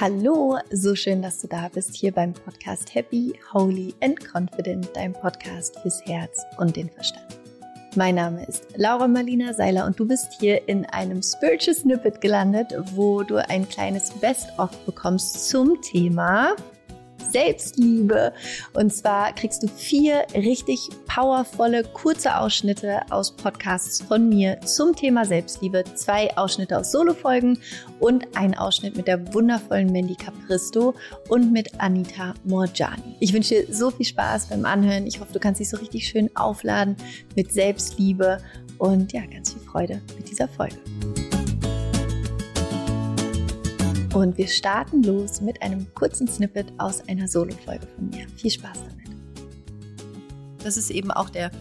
Hallo, so schön, dass du da bist hier beim Podcast Happy, Holy and Confident, dein Podcast fürs Herz und den Verstand. Mein Name ist Laura Marlina Seiler und du bist hier in einem Spiritual Snippet gelandet, wo du ein kleines Best-of bekommst zum Thema Selbstliebe. Und zwar kriegst du vier richtig powervolle, kurze Ausschnitte aus Podcasts von mir zum Thema Selbstliebe, zwei Ausschnitte aus Solo-Folgen und ein Ausschnitt mit der wundervollen Mandy Capristo und mit Anita Morjani. Ich wünsche dir so viel Spaß beim Anhören. Ich hoffe, du kannst dich so richtig schön aufladen mit Selbstliebe und ja, ganz viel Freude mit dieser Folge. Und wir starten los mit einem kurzen Snippet aus einer Solo-Folge von mir. Viel Spaß damit. Das ist eben auch der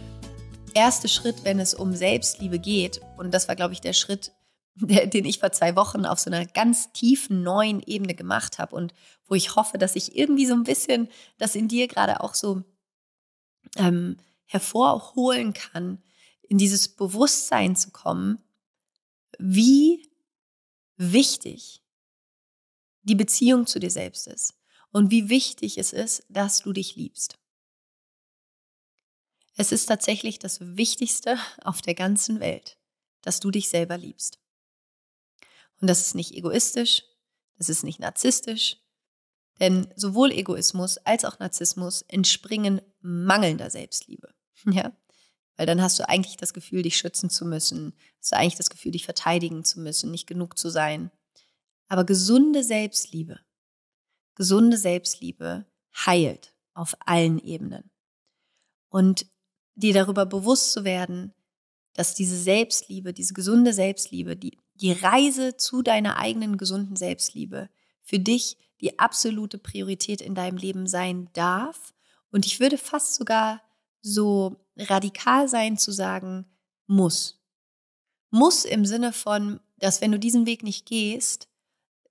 erste Schritt, wenn es um Selbstliebe geht. Und das war, glaube ich, der Schritt, den ich vor zwei Wochen auf so einer ganz tiefen neuen Ebene gemacht habe und wo ich hoffe, dass ich irgendwie so ein bisschen das in dir gerade auch so ähm, hervorholen kann, in dieses Bewusstsein zu kommen, wie wichtig die Beziehung zu dir selbst ist und wie wichtig es ist, dass du dich liebst. Es ist tatsächlich das Wichtigste auf der ganzen Welt, dass du dich selber liebst. Und das ist nicht egoistisch, das ist nicht narzisstisch, denn sowohl Egoismus als auch Narzissmus entspringen mangelnder Selbstliebe. Ja? Weil dann hast du eigentlich das Gefühl, dich schützen zu müssen, hast du eigentlich das Gefühl, dich verteidigen zu müssen, nicht genug zu sein. Aber gesunde Selbstliebe, gesunde Selbstliebe heilt auf allen Ebenen. Und dir darüber bewusst zu werden, dass diese Selbstliebe, diese gesunde Selbstliebe, die, die Reise zu deiner eigenen gesunden Selbstliebe für dich die absolute Priorität in deinem Leben sein darf. Und ich würde fast sogar so radikal sein zu sagen, muss. Muss im Sinne von, dass wenn du diesen Weg nicht gehst,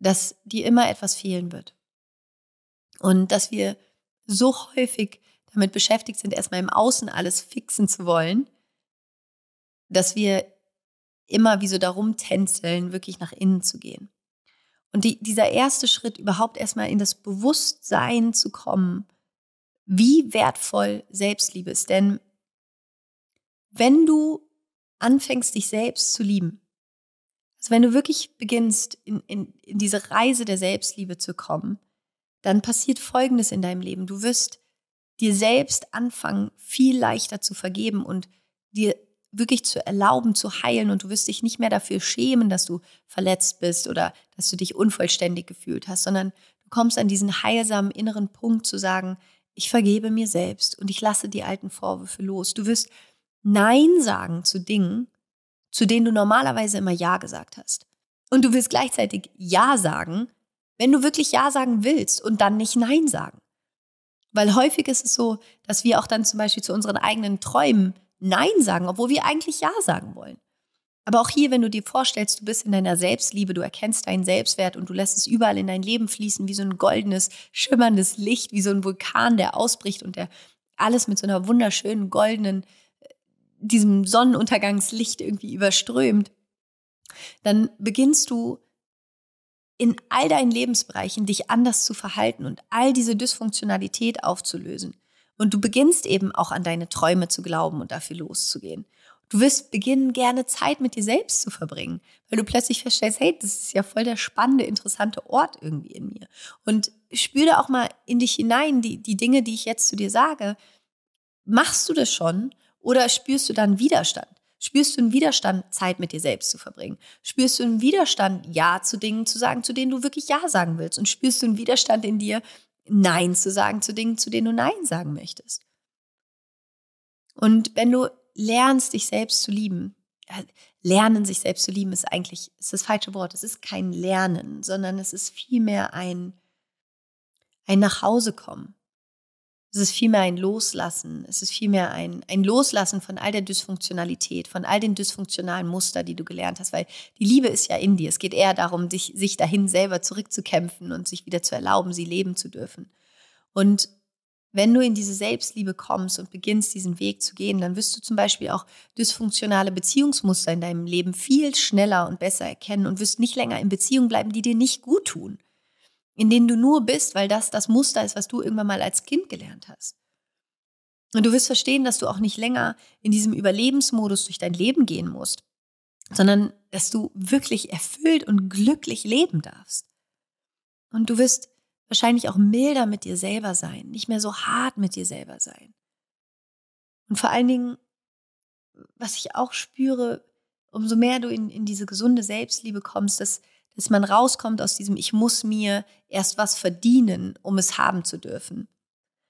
dass dir immer etwas fehlen wird. Und dass wir so häufig damit beschäftigt sind, erstmal im Außen alles fixen zu wollen, dass wir immer wie so darum tänzeln, wirklich nach innen zu gehen. Und die, dieser erste Schritt, überhaupt erstmal in das Bewusstsein zu kommen, wie wertvoll Selbstliebe ist. Denn wenn du anfängst, dich selbst zu lieben, also wenn du wirklich beginnst, in, in, in diese Reise der Selbstliebe zu kommen, dann passiert Folgendes in deinem Leben. Du wirst dir selbst anfangen, viel leichter zu vergeben und dir wirklich zu erlauben, zu heilen und du wirst dich nicht mehr dafür schämen, dass du verletzt bist oder dass du dich unvollständig gefühlt hast, sondern du kommst an diesen heilsamen inneren Punkt zu sagen, ich vergebe mir selbst und ich lasse die alten Vorwürfe los. Du wirst Nein sagen zu Dingen, zu denen du normalerweise immer Ja gesagt hast. Und du wirst gleichzeitig Ja sagen, wenn du wirklich Ja sagen willst und dann nicht Nein sagen. Weil häufig ist es so, dass wir auch dann zum Beispiel zu unseren eigenen Träumen Nein sagen, obwohl wir eigentlich Ja sagen wollen. Aber auch hier, wenn du dir vorstellst, du bist in deiner Selbstliebe, du erkennst deinen Selbstwert und du lässt es überall in dein Leben fließen, wie so ein goldenes, schimmerndes Licht, wie so ein Vulkan, der ausbricht und der alles mit so einer wunderschönen goldenen diesem Sonnenuntergangslicht irgendwie überströmt, dann beginnst du in all deinen Lebensbereichen dich anders zu verhalten und all diese Dysfunktionalität aufzulösen. Und du beginnst eben auch an deine Träume zu glauben und dafür loszugehen. Du wirst beginnen, gerne Zeit mit dir selbst zu verbringen, weil du plötzlich feststellst, hey, das ist ja voll der spannende, interessante Ort irgendwie in mir. Und spüre auch mal in dich hinein, die, die Dinge, die ich jetzt zu dir sage. Machst du das schon? Oder spürst du dann Widerstand? Spürst du einen Widerstand, Zeit mit dir selbst zu verbringen? Spürst du einen Widerstand, Ja zu Dingen zu sagen, zu denen du wirklich Ja sagen willst? Und spürst du einen Widerstand in dir, Nein zu sagen zu Dingen, zu denen du Nein sagen möchtest? Und wenn du lernst, dich selbst zu lieben, äh, lernen, sich selbst zu lieben, ist eigentlich ist das falsche Wort. Es ist kein Lernen, sondern es ist vielmehr ein, ein Nachhausekommen. Es ist vielmehr ein Loslassen. Es ist vielmehr ein, ein Loslassen von all der Dysfunktionalität, von all den dysfunktionalen Muster, die du gelernt hast, weil die Liebe ist ja in dir. Es geht eher darum, dich, sich dahin selber zurückzukämpfen und sich wieder zu erlauben, sie leben zu dürfen. Und wenn du in diese Selbstliebe kommst und beginnst, diesen Weg zu gehen, dann wirst du zum Beispiel auch dysfunktionale Beziehungsmuster in deinem Leben viel schneller und besser erkennen und wirst nicht länger in Beziehungen bleiben, die dir nicht gut tun. In denen du nur bist, weil das das Muster ist, was du irgendwann mal als Kind gelernt hast. Und du wirst verstehen, dass du auch nicht länger in diesem Überlebensmodus durch dein Leben gehen musst, sondern dass du wirklich erfüllt und glücklich leben darfst. Und du wirst wahrscheinlich auch milder mit dir selber sein, nicht mehr so hart mit dir selber sein. Und vor allen Dingen, was ich auch spüre, umso mehr du in, in diese gesunde Selbstliebe kommst, dass, dass man rauskommt aus diesem, ich muss mir erst was verdienen, um es haben zu dürfen.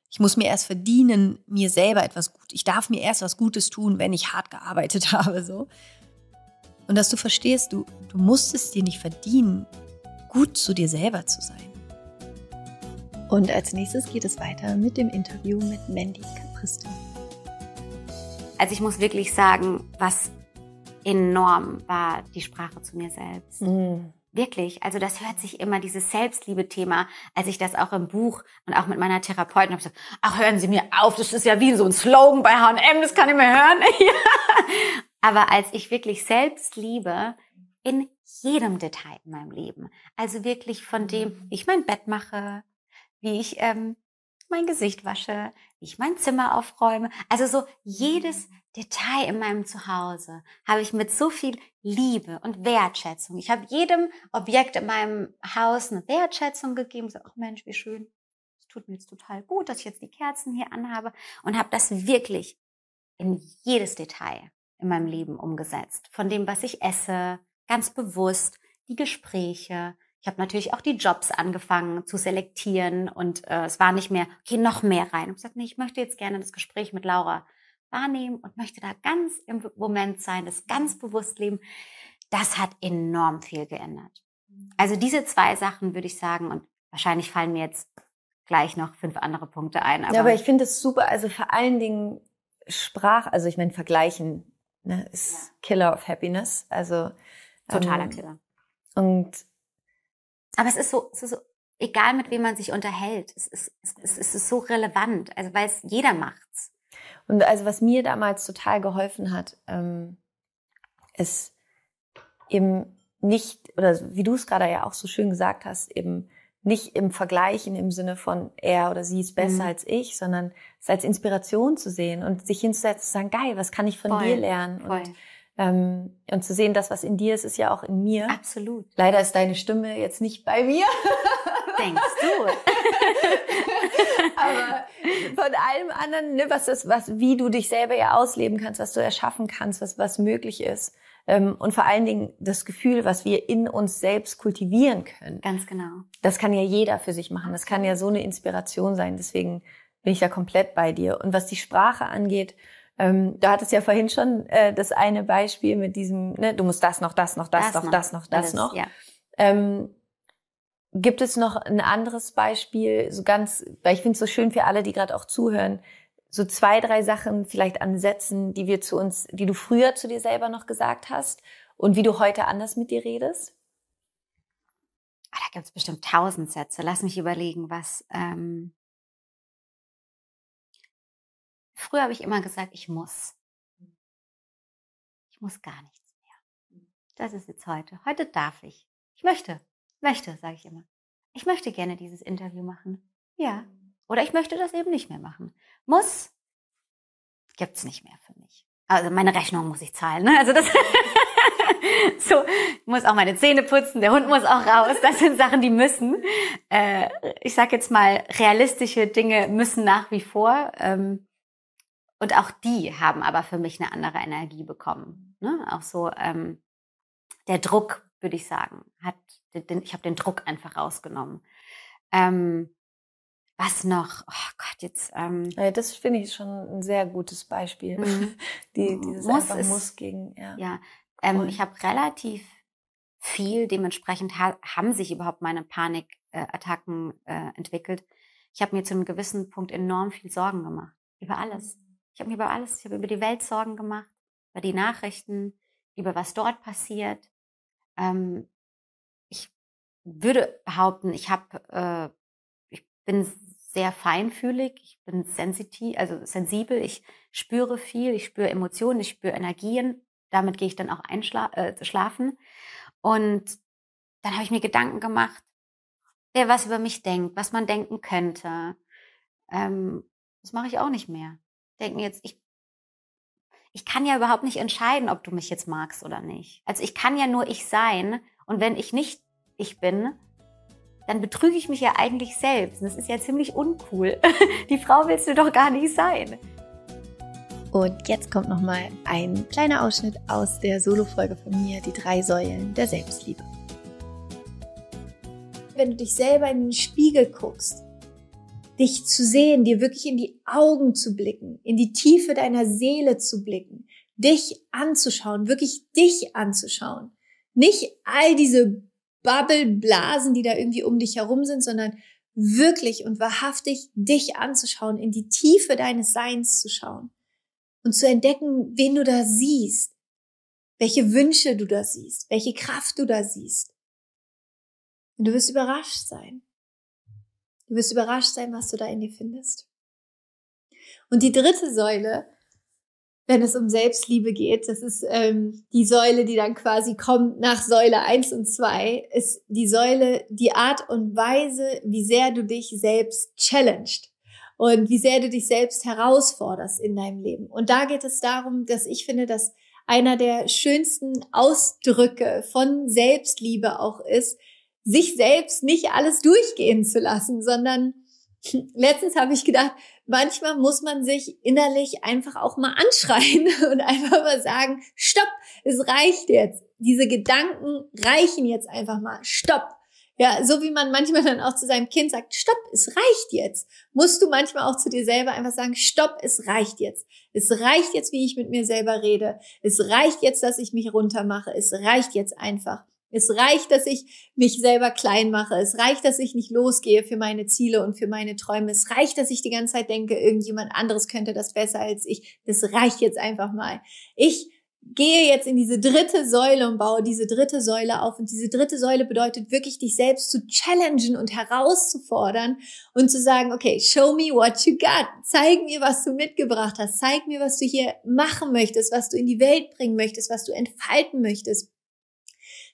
Ich muss mir erst verdienen, mir selber etwas gut. Ich darf mir erst was Gutes tun, wenn ich hart gearbeitet habe, so. Und dass du verstehst, du, du musst es dir nicht verdienen, gut zu dir selber zu sein. Und als nächstes geht es weiter mit dem Interview mit Mandy Capristo. Also ich muss wirklich sagen, was enorm war die Sprache zu mir selbst. Mhm. Wirklich, also das hört sich immer dieses Selbstliebe-Thema, als ich das auch im Buch und auch mit meiner Therapeutin habe gesagt, ach hören Sie mir auf, das ist ja wie so ein Slogan bei H&M, das kann ich mir hören. Aber als ich wirklich Selbstliebe in jedem Detail in meinem Leben, also wirklich von dem, wie ich mein Bett mache, wie ich ähm, mein Gesicht wasche, wie ich mein Zimmer aufräume. Also so jedes Detail in meinem Zuhause habe ich mit so viel Liebe und Wertschätzung. Ich habe jedem Objekt in meinem Haus eine Wertschätzung gegeben. So, ach Mensch, wie schön. Es tut mir jetzt total gut, dass ich jetzt die Kerzen hier anhabe und habe das wirklich in jedes Detail in meinem Leben umgesetzt. Von dem, was ich esse, ganz bewusst, die Gespräche, ich habe natürlich auch die Jobs angefangen zu selektieren und äh, es war nicht mehr, okay, noch mehr rein. Ich habe gesagt, nee, ich möchte jetzt gerne das Gespräch mit Laura wahrnehmen und möchte da ganz im Moment sein, das ganz bewusst leben. Das hat enorm viel geändert. Also diese zwei Sachen würde ich sagen und wahrscheinlich fallen mir jetzt gleich noch fünf andere Punkte ein. Aber ja, aber ich finde es super. Also vor allen Dingen Sprach, also ich meine, vergleichen ne, ist ja. Killer of Happiness. Also totaler ähm, Killer. Und aber es ist so, es ist so egal mit wem man sich unterhält, es ist, es, es ist so relevant, also weil es jeder macht's. Und also was mir damals total geholfen hat, ähm, ist eben nicht, oder wie du es gerade ja auch so schön gesagt hast, eben nicht im Vergleichen im Sinne von er oder sie ist besser mhm. als ich, sondern es als Inspiration zu sehen und sich hinzusetzen und zu sagen, geil, was kann ich von Voll. dir lernen? Voll. Und ähm, und zu sehen, das, was in dir ist, ist ja auch in mir. Absolut. Leider ist deine Stimme jetzt nicht bei mir. Denkst du? Aber von allem anderen, ne, was ist, was, wie du dich selber ja ausleben kannst, was du erschaffen kannst, was, was möglich ist. Ähm, und vor allen Dingen das Gefühl, was wir in uns selbst kultivieren können. Ganz genau. Das kann ja jeder für sich machen. Das kann ja so eine Inspiration sein. Deswegen bin ich da komplett bei dir. Und was die Sprache angeht, ähm, du hattest ja vorhin schon äh, das eine Beispiel mit diesem, ne, du musst das noch, das noch, das, das noch, das noch, das Alles, noch. Ja. Ähm, gibt es noch ein anderes Beispiel, so ganz, weil ich finde es so schön für alle, die gerade auch zuhören, so zwei, drei Sachen vielleicht an Sätzen, die wir zu uns, die du früher zu dir selber noch gesagt hast und wie du heute anders mit dir redest? Ah, da gibt es bestimmt tausend Sätze. Lass mich überlegen, was. Ähm Früher habe ich immer gesagt, ich muss. Ich muss gar nichts mehr. Das ist jetzt heute. Heute darf ich. Ich möchte. Möchte, sage ich immer. Ich möchte gerne dieses Interview machen. Ja. Oder ich möchte das eben nicht mehr machen. Muss gibt's nicht mehr für mich. Also meine Rechnung muss ich zahlen. Ne? Also das so, ich muss auch meine Zähne putzen, der Hund muss auch raus. Das sind Sachen, die müssen. Äh, ich sage jetzt mal, realistische Dinge müssen nach wie vor. Ähm, und auch die haben aber für mich eine andere Energie bekommen. Ne? Auch so ähm, der Druck, würde ich sagen, hat den, ich habe den Druck einfach rausgenommen. Ähm, was noch? Oh Gott, jetzt. Ähm, ja, das finde ich schon ein sehr gutes Beispiel. Mhm. Die, dieses muss einfach ist, muss gegen. Ja. ja ähm, ich habe relativ viel, dementsprechend ha haben sich überhaupt meine Panikattacken äh, entwickelt. Ich habe mir zu einem gewissen Punkt enorm viel Sorgen gemacht über alles. Ich habe mir über alles, ich habe über die Welt Sorgen gemacht, über die Nachrichten, über was dort passiert. Ähm, ich würde behaupten, ich habe, äh, ich bin sehr feinfühlig, ich bin sensitiv, also sensibel, ich spüre viel, ich spüre Emotionen, ich spüre Energien. Damit gehe ich dann auch einschlafen. Äh, und dann habe ich mir Gedanken gemacht, wer was über mich denkt, was man denken könnte. Ähm, das mache ich auch nicht mehr. Denken jetzt, ich, ich kann ja überhaupt nicht entscheiden, ob du mich jetzt magst oder nicht. Also ich kann ja nur ich sein. Und wenn ich nicht ich bin, dann betrüge ich mich ja eigentlich selbst. Und das ist ja ziemlich uncool. Die Frau willst du doch gar nicht sein. Und jetzt kommt noch mal ein kleiner Ausschnitt aus der Solo-Folge von mir, die drei Säulen der Selbstliebe. Wenn du dich selber in den Spiegel guckst, dich zu sehen, dir wirklich in die Augen zu blicken, in die Tiefe deiner Seele zu blicken, dich anzuschauen, wirklich dich anzuschauen. Nicht all diese Bubble-Blasen, die da irgendwie um dich herum sind, sondern wirklich und wahrhaftig dich anzuschauen, in die Tiefe deines Seins zu schauen und zu entdecken, wen du da siehst, welche Wünsche du da siehst, welche Kraft du da siehst. Und du wirst überrascht sein. Du wirst überrascht sein, was du da in dir findest. Und die dritte Säule wenn es um Selbstliebe geht. Das ist ähm, die Säule, die dann quasi kommt nach Säule eins und zwei ist die Säule, die Art und Weise, wie sehr du dich selbst challenged und wie sehr du dich selbst herausforderst in deinem Leben. Und da geht es darum, dass ich finde, dass einer der schönsten Ausdrücke von Selbstliebe auch ist, sich selbst nicht alles durchgehen zu lassen, sondern letztens habe ich gedacht, manchmal muss man sich innerlich einfach auch mal anschreien und einfach mal sagen, stopp, es reicht jetzt. Diese Gedanken reichen jetzt einfach mal. Stopp. Ja, so wie man manchmal dann auch zu seinem Kind sagt, stopp, es reicht jetzt. Musst du manchmal auch zu dir selber einfach sagen, stopp, es reicht jetzt. Es reicht jetzt, wie ich mit mir selber rede. Es reicht jetzt, dass ich mich runtermache. Es reicht jetzt einfach. Es reicht, dass ich mich selber klein mache. Es reicht, dass ich nicht losgehe für meine Ziele und für meine Träume. Es reicht, dass ich die ganze Zeit denke, irgendjemand anderes könnte das besser als ich. Das reicht jetzt einfach mal. Ich gehe jetzt in diese dritte Säule und baue diese dritte Säule auf. Und diese dritte Säule bedeutet wirklich, dich selbst zu challengen und herauszufordern und zu sagen, okay, show me what you got. Zeig mir, was du mitgebracht hast. Zeig mir, was du hier machen möchtest, was du in die Welt bringen möchtest, was du entfalten möchtest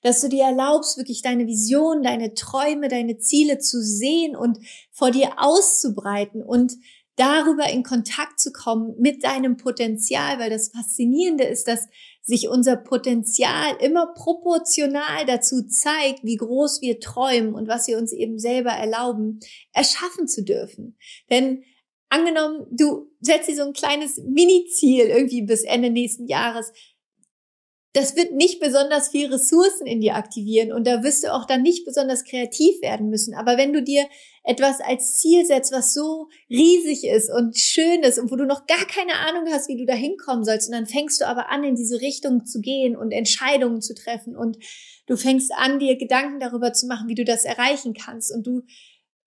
dass du dir erlaubst, wirklich deine Vision, deine Träume, deine Ziele zu sehen und vor dir auszubreiten und darüber in Kontakt zu kommen mit deinem Potenzial, weil das Faszinierende ist, dass sich unser Potenzial immer proportional dazu zeigt, wie groß wir träumen und was wir uns eben selber erlauben, erschaffen zu dürfen. Denn angenommen, du setzt dir so ein kleines Mini-Ziel irgendwie bis Ende nächsten Jahres, das wird nicht besonders viel Ressourcen in dir aktivieren und da wirst du auch dann nicht besonders kreativ werden müssen. Aber wenn du dir etwas als Ziel setzt, was so riesig ist und schön ist und wo du noch gar keine Ahnung hast, wie du da hinkommen sollst, und dann fängst du aber an, in diese Richtung zu gehen und Entscheidungen zu treffen und du fängst an, dir Gedanken darüber zu machen, wie du das erreichen kannst und du,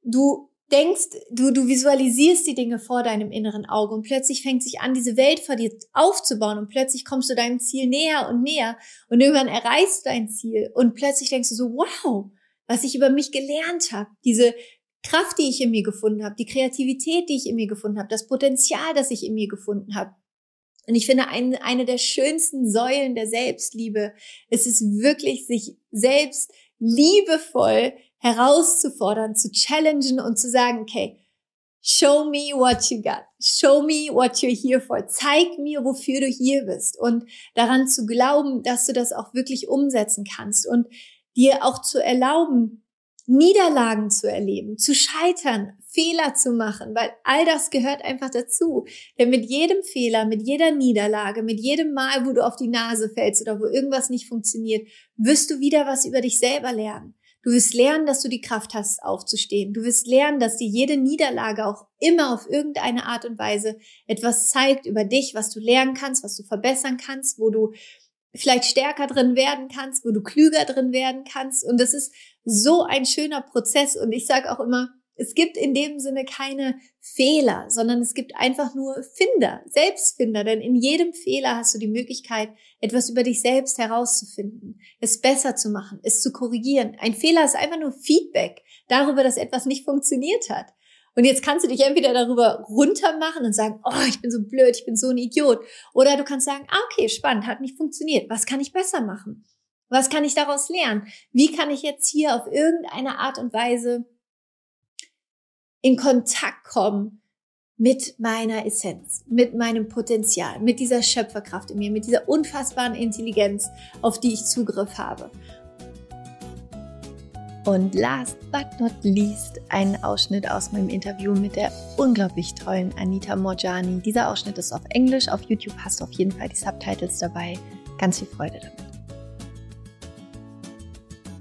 du denkst, du, du visualisierst die Dinge vor deinem inneren Auge und plötzlich fängt sich an, diese Welt vor dir aufzubauen und plötzlich kommst du deinem Ziel näher und näher und irgendwann erreichst du dein Ziel und plötzlich denkst du so, wow, was ich über mich gelernt habe, diese Kraft, die ich in mir gefunden habe, die Kreativität, die ich in mir gefunden habe, das Potenzial, das ich in mir gefunden habe. Und ich finde, ein, eine der schönsten Säulen der Selbstliebe ist es wirklich, sich selbst liebevoll herauszufordern, zu challengen und zu sagen, okay, show me what you got. Show me what you're here for. Zeig mir, wofür du hier bist. Und daran zu glauben, dass du das auch wirklich umsetzen kannst und dir auch zu erlauben, Niederlagen zu erleben, zu scheitern, Fehler zu machen, weil all das gehört einfach dazu. Denn mit jedem Fehler, mit jeder Niederlage, mit jedem Mal, wo du auf die Nase fällst oder wo irgendwas nicht funktioniert, wirst du wieder was über dich selber lernen. Du wirst lernen, dass du die Kraft hast, aufzustehen. Du wirst lernen, dass dir jede Niederlage auch immer auf irgendeine Art und Weise etwas zeigt über dich, was du lernen kannst, was du verbessern kannst, wo du vielleicht stärker drin werden kannst, wo du klüger drin werden kannst. Und das ist so ein schöner Prozess. Und ich sage auch immer, es gibt in dem Sinne keine Fehler, sondern es gibt einfach nur Finder, Selbstfinder. Denn in jedem Fehler hast du die Möglichkeit, etwas über dich selbst herauszufinden, es besser zu machen, es zu korrigieren. Ein Fehler ist einfach nur Feedback darüber, dass etwas nicht funktioniert hat. Und jetzt kannst du dich entweder darüber runtermachen und sagen, oh, ich bin so blöd, ich bin so ein Idiot. Oder du kannst sagen, ah, okay, spannend, hat nicht funktioniert. Was kann ich besser machen? Was kann ich daraus lernen? Wie kann ich jetzt hier auf irgendeine Art und Weise in Kontakt kommen mit meiner Essenz, mit meinem Potenzial, mit dieser Schöpferkraft in mir, mit dieser unfassbaren Intelligenz, auf die ich Zugriff habe. Und last but not least ein Ausschnitt aus meinem Interview mit der unglaublich tollen Anita Morjani. Dieser Ausschnitt ist auf Englisch, auf YouTube hast du auf jeden Fall die Subtitles dabei. Ganz viel Freude damit.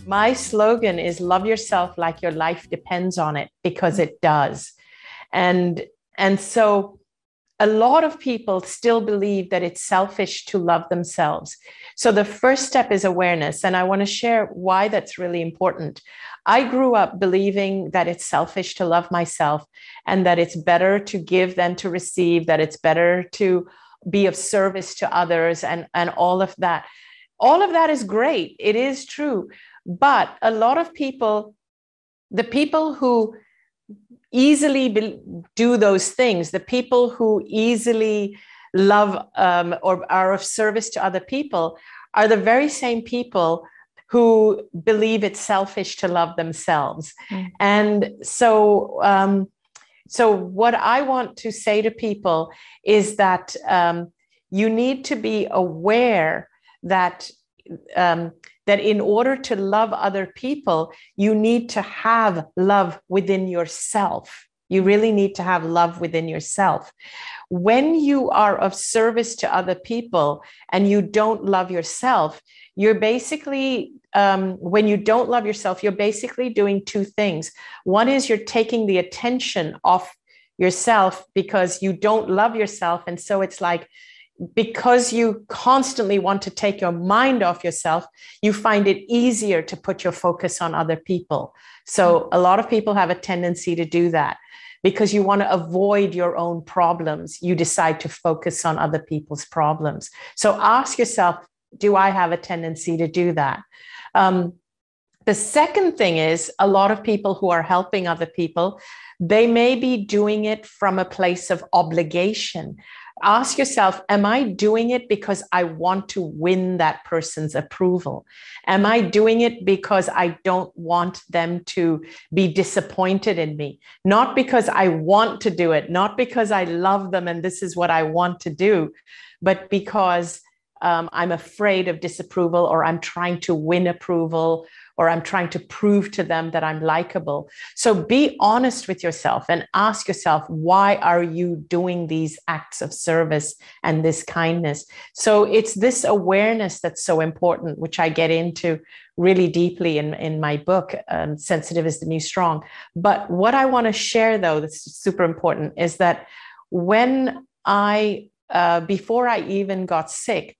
My slogan is love yourself like your life depends on it because it does. And and so a lot of people still believe that it's selfish to love themselves. So the first step is awareness. And I want to share why that's really important. I grew up believing that it's selfish to love myself and that it's better to give than to receive, that it's better to be of service to others and, and all of that. All of that is great. It is true. But a lot of people, the people who easily be, do those things, the people who easily love um, or are of service to other people, are the very same people who believe it's selfish to love themselves. Mm. And so, um, so what I want to say to people is that um, you need to be aware that um, that in order to love other people, you need to have love within yourself. You really need to have love within yourself. When you are of service to other people and you don't love yourself, you're basically, um, when you don't love yourself, you're basically doing two things. One is you're taking the attention off yourself because you don't love yourself. And so it's like, because you constantly want to take your mind off yourself, you find it easier to put your focus on other people. So, a lot of people have a tendency to do that because you want to avoid your own problems. You decide to focus on other people's problems. So, ask yourself do I have a tendency to do that? Um, the second thing is a lot of people who are helping other people, they may be doing it from a place of obligation ask yourself Am I doing it because I want to win that person's approval? Am I doing it because I don't want them to be disappointed in me? Not because I want to do it, not because I love them and this is what I want to do, but because um, I'm afraid of disapproval or I'm trying to win approval or I'm trying to prove to them that I'm likable. So be honest with yourself and ask yourself, why are you doing these acts of service and this kindness? So it's this awareness that's so important, which I get into really deeply in, in my book, um, Sensitive is the New Strong. But what I want to share, though, that's super important, is that when I, uh, before I even got sick,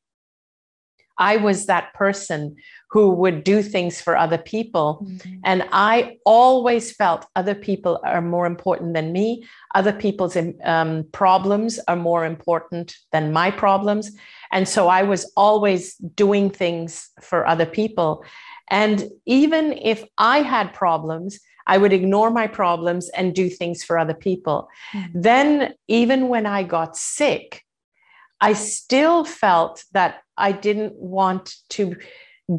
I was that person who would do things for other people. Mm-hmm. And I always felt other people are more important than me. Other people's um, problems are more important than my problems. And so I was always doing things for other people. And even if I had problems, I would ignore my problems and do things for other people. Mm-hmm. Then, even when I got sick, I still felt that I didn't want to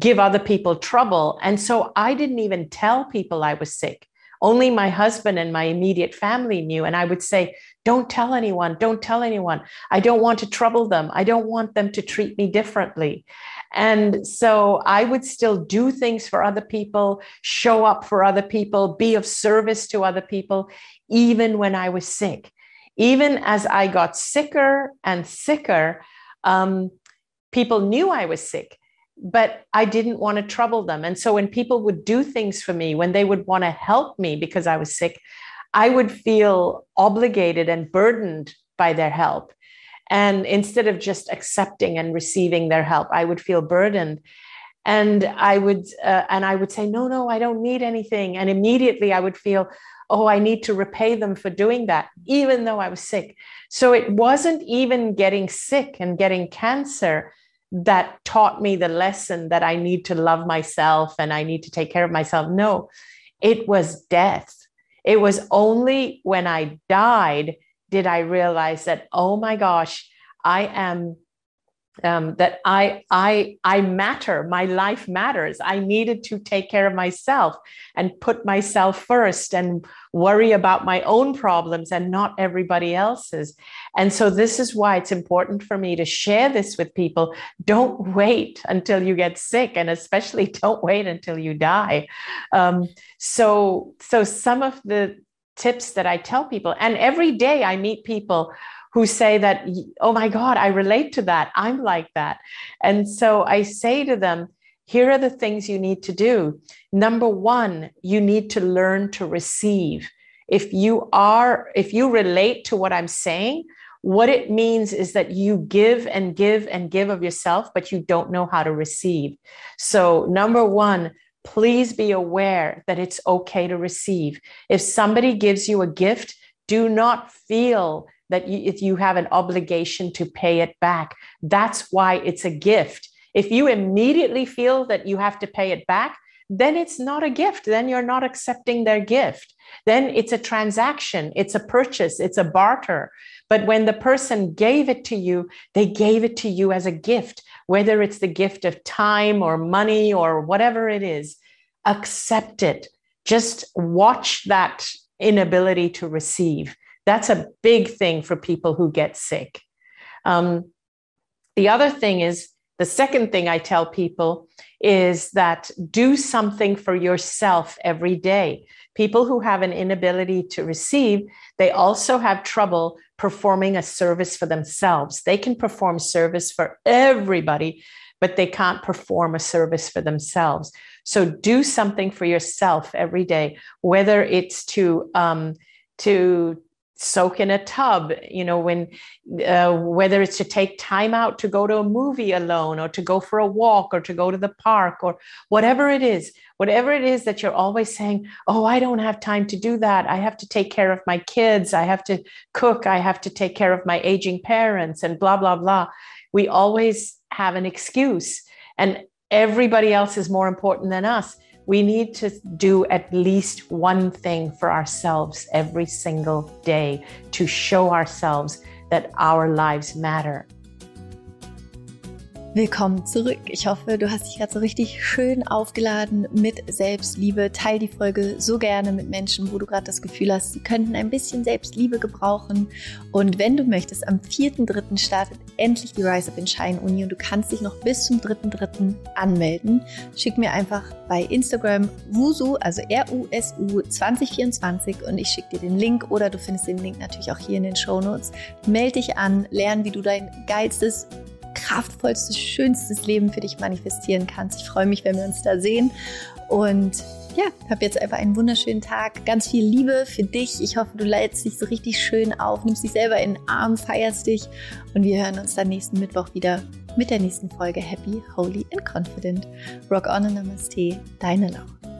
give other people trouble. And so I didn't even tell people I was sick. Only my husband and my immediate family knew. And I would say, Don't tell anyone, don't tell anyone. I don't want to trouble them. I don't want them to treat me differently. And so I would still do things for other people, show up for other people, be of service to other people, even when I was sick. Even as I got sicker and sicker, um, people knew I was sick but I didn't want to trouble them. And so when people would do things for me, when they would want to help me because I was sick, I would feel obligated and burdened by their help. And instead of just accepting and receiving their help, I would feel burdened. And I would, uh, and I would say, no, no, I don't need anything. And immediately I would feel, oh, I need to repay them for doing that, even though I was sick. So it wasn't even getting sick and getting cancer that taught me the lesson that I need to love myself and I need to take care of myself. No, it was death. It was only when I died did I realize that, oh my gosh, I am um, that I I I matter. My life matters. I needed to take care of myself and put myself first and worry about my own problems and not everybody else's. And so this is why it's important for me to share this with people. Don't wait until you get sick, and especially don't wait until you die. Um, so so some of the tips that I tell people, and every day I meet people who say that, oh my God, I relate to that. I'm like that. And so I say to them, here are the things you need to do. Number one, you need to learn to receive. If you are, if you relate to what I'm saying, what it means is that you give and give and give of yourself, but you don't know how to receive. So, number one, please be aware that it's okay to receive. If somebody gives you a gift, do not feel that you, if you have an obligation to pay it back. That's why it's a gift. If you immediately feel that you have to pay it back, then it's not a gift. Then you're not accepting their gift. Then it's a transaction, it's a purchase, it's a barter. But when the person gave it to you, they gave it to you as a gift, whether it's the gift of time or money or whatever it is, accept it. Just watch that inability to receive that's a big thing for people who get sick. Um, the other thing is the second thing I tell people is that do something for yourself every day. People who have an inability to receive, they also have trouble performing a service for themselves. They can perform service for everybody, but they can't perform a service for themselves. So do something for yourself every day, whether it's to um, to soak in a tub you know when uh, whether it's to take time out to go to a movie alone or to go for a walk or to go to the park or whatever it is whatever it is that you're always saying oh i don't have time to do that. I have to take care of my kids. I have to cook. I have to take care of my aging parents and blah blah blah. We always have an excuse and everybody else is more important than us we need to do at least one thing for ourselves every single day to show ourselves that our lives matter Willkommen zurück. Ich hoffe, du hast dich gerade so richtig schön aufgeladen mit Selbstliebe. Teil die Folge so gerne mit Menschen, wo du gerade das Gefühl hast, sie könnten ein bisschen Selbstliebe gebrauchen. Und wenn du möchtest, am 4.3. startet endlich die Rise Up in Shine Uni und du kannst dich noch bis zum 3.3. anmelden. Schick mir einfach bei Instagram Wusu, also R-U-S-U 2024 und ich schicke dir den Link oder du findest den Link natürlich auch hier in den Show Notes. Meld dich an, lern, wie du dein geilstes kraftvollstes, schönstes Leben für dich manifestieren kannst. Ich freue mich, wenn wir uns da sehen. Und ja, hab jetzt einfach einen wunderschönen Tag. Ganz viel Liebe für dich. Ich hoffe, du lädst dich so richtig schön auf, nimmst dich selber in den Arm, feierst dich. Und wir hören uns dann nächsten Mittwoch wieder mit der nächsten Folge Happy, Holy and Confident. Rock on and Namaste, deine Laura.